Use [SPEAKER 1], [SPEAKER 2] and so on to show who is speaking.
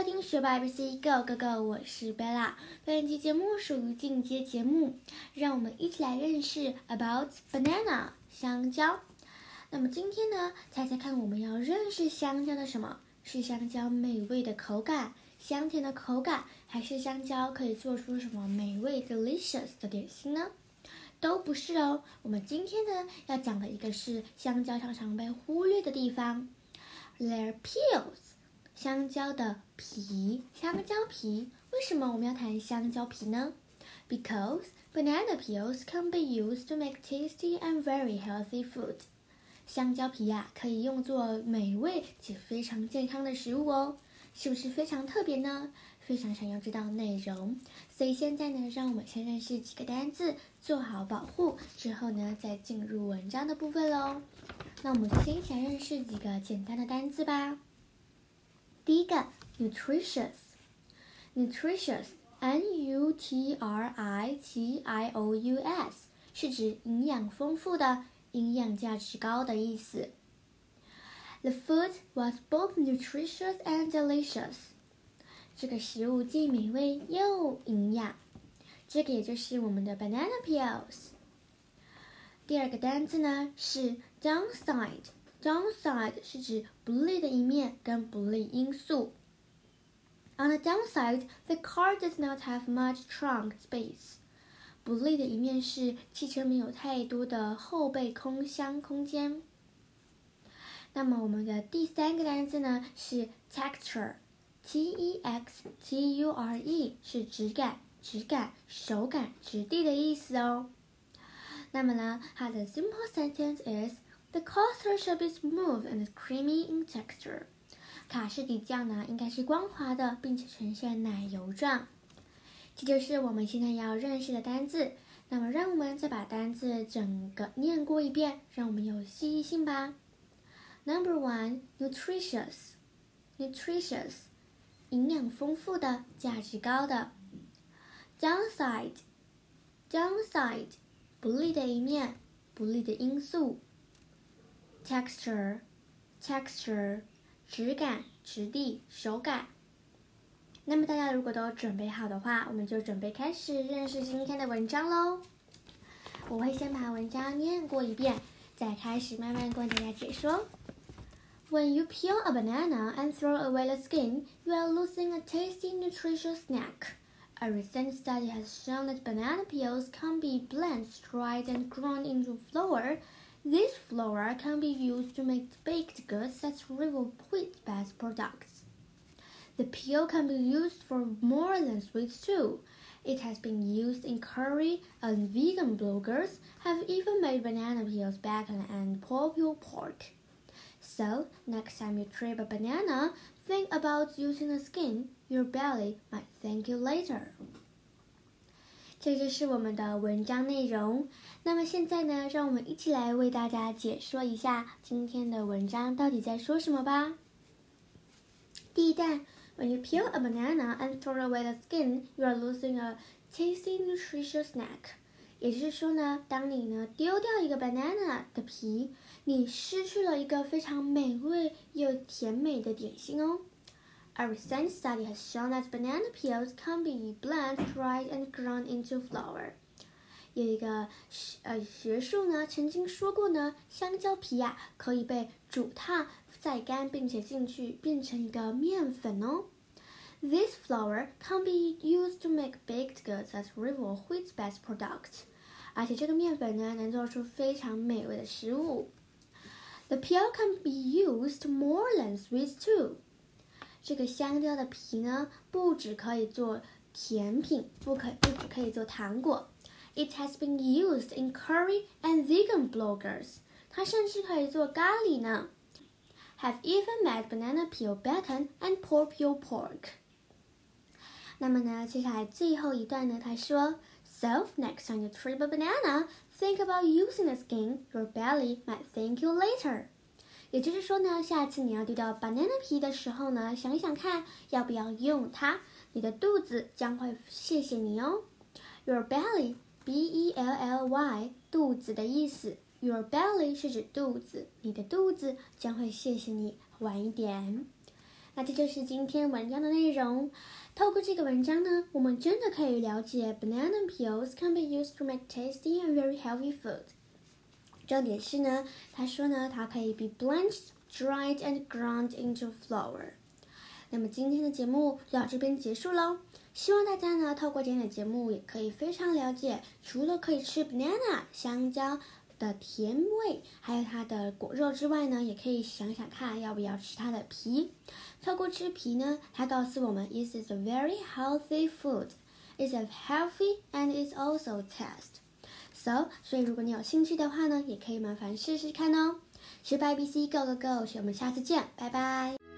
[SPEAKER 1] 收听学霸 ABC Go Go Go，我是 Bella。本期节目属于进阶节目，让我们一起来认识 about banana 香蕉。那么今天呢，猜猜看我们要认识香蕉的什么？是香蕉美味的口感，香甜的口感，还是香蕉可以做出什么美味 delicious 的点心呢？都不是哦。我们今天呢要讲的一个是香蕉常常被忽略的地方，their peels。香蕉的皮，香蕉皮，为什么我们要谈香蕉皮呢？Because banana peels can be used to make tasty and very healthy food。香蕉皮呀、可以用作美味且非常健康的食物哦，是不是非常特别呢？非常想要知道内容，所以现在呢，让我们先认识几个单字，做好保护，之后呢，再进入文章的部分喽。那我们先一起来认识几个简单的单字吧。第一个，nutritious，nutritious，n u t r i t i o u s，是指营养丰富的、营养价值高的意思。The food was both nutritious and delicious。这个食物既美味又营养。这个也就是我们的 banana peels。第二个单词呢是 downside。Downside 是指不利的一面跟不利因素。On the downside, the car does not have much trunk space. 不利的一面是汽车没有太多的后备空箱空间。那么我们的第三个单词呢是 texture，T E X T U R E 是质感、质感、手感、质地的意思哦。那么呢，它的 simple sentence is The custard should be smooth and creamy in texture。卡士底酱呢，应该是光滑的，并且呈现奶油状。这就是我们现在要认识的单字。那么，让我们再把单字整个念过一遍，让我们有记忆性吧。Number one, nutritious, nutritious，营养丰富的，价值高的。Downside, downside，不利的一面，不利的因素。texture texture 质感、质地、手感。那么大家如果都准备好的话，我们就准备开始认识今天的文章喽。我会先把文章念过一遍，再开始慢慢跟大家解说。When you peel a banana and throw away the skin, you are losing a tasty, nutritious snack. A recent study has shown that banana peels can be blanched, dried, and ground into flour. this flour can be used to make baked goods such as river wheat-based products. The peel can be used for more than sweets too. It has been used in curry, and vegan bloggers have even made banana peels bacon and pulled pork. So, next time you trip a banana, think about using the skin. Your belly might thank you later. 这就是我们的文章内容。那么现在呢，让我们一起来为大家解说一下今天的文章到底在说什么吧。第一段，When you peel a banana and throw away the skin, you are losing a tasty, nutritious snack。也就是说呢，当你呢丢掉一个 banana 的皮，你失去了一个非常美味又甜美的点心哦。A recent study has shown that banana peels can be blanched, dried, and ground into flour. 有一个呃学术呢曾经说过呢，香蕉皮呀、可以被煮烫、晒干，并且进去变成一个面粉哦。This flour can be used to make baked goods as river or wheat-based products. 而且这个面粉呢，能做出非常美味的食物。The peel can be used more than sweets too. 这个香蕉的皮呢，不只可以做甜品，不可不只可以做糖果。It has been used in curry and vegan bloggers. 它甚至可以做咖喱呢。Have even made banana peel bacon and pork peel pork. 那么呢，接下来最后一段呢，他说，So next time you trip a banana, think about using the skin. Your belly might thank you later. 也就是说呢，下次你要丢掉 banana 皮的时候呢，想一想看要不要用它，你的肚子将会谢谢你哦。Your belly, B-E-L-L-Y，肚子的意思。Your belly 是指肚子，你的肚子将会谢谢你。晚一点。那这就是今天文章的内容。透过这个文章呢，我们真的可以了解 banana peels can be used to make tasty and very healthy food。重点是呢，他说呢，它可以 be blanched, dried and ground into flour。那么今天的节目就到这边结束喽。希望大家呢，透过今天的节目，也可以非常了解，除了可以吃 banana 香蕉的甜味，还有它的果肉之外呢，也可以想想看，要不要吃它的皮。透过吃皮呢，它告诉我们，this is a very healthy food, is a healthy and it's also taste. So，所以如果你有兴趣的话呢，也可以麻烦试试看哦。学 ABC Go Go Go，我们下次见，拜拜。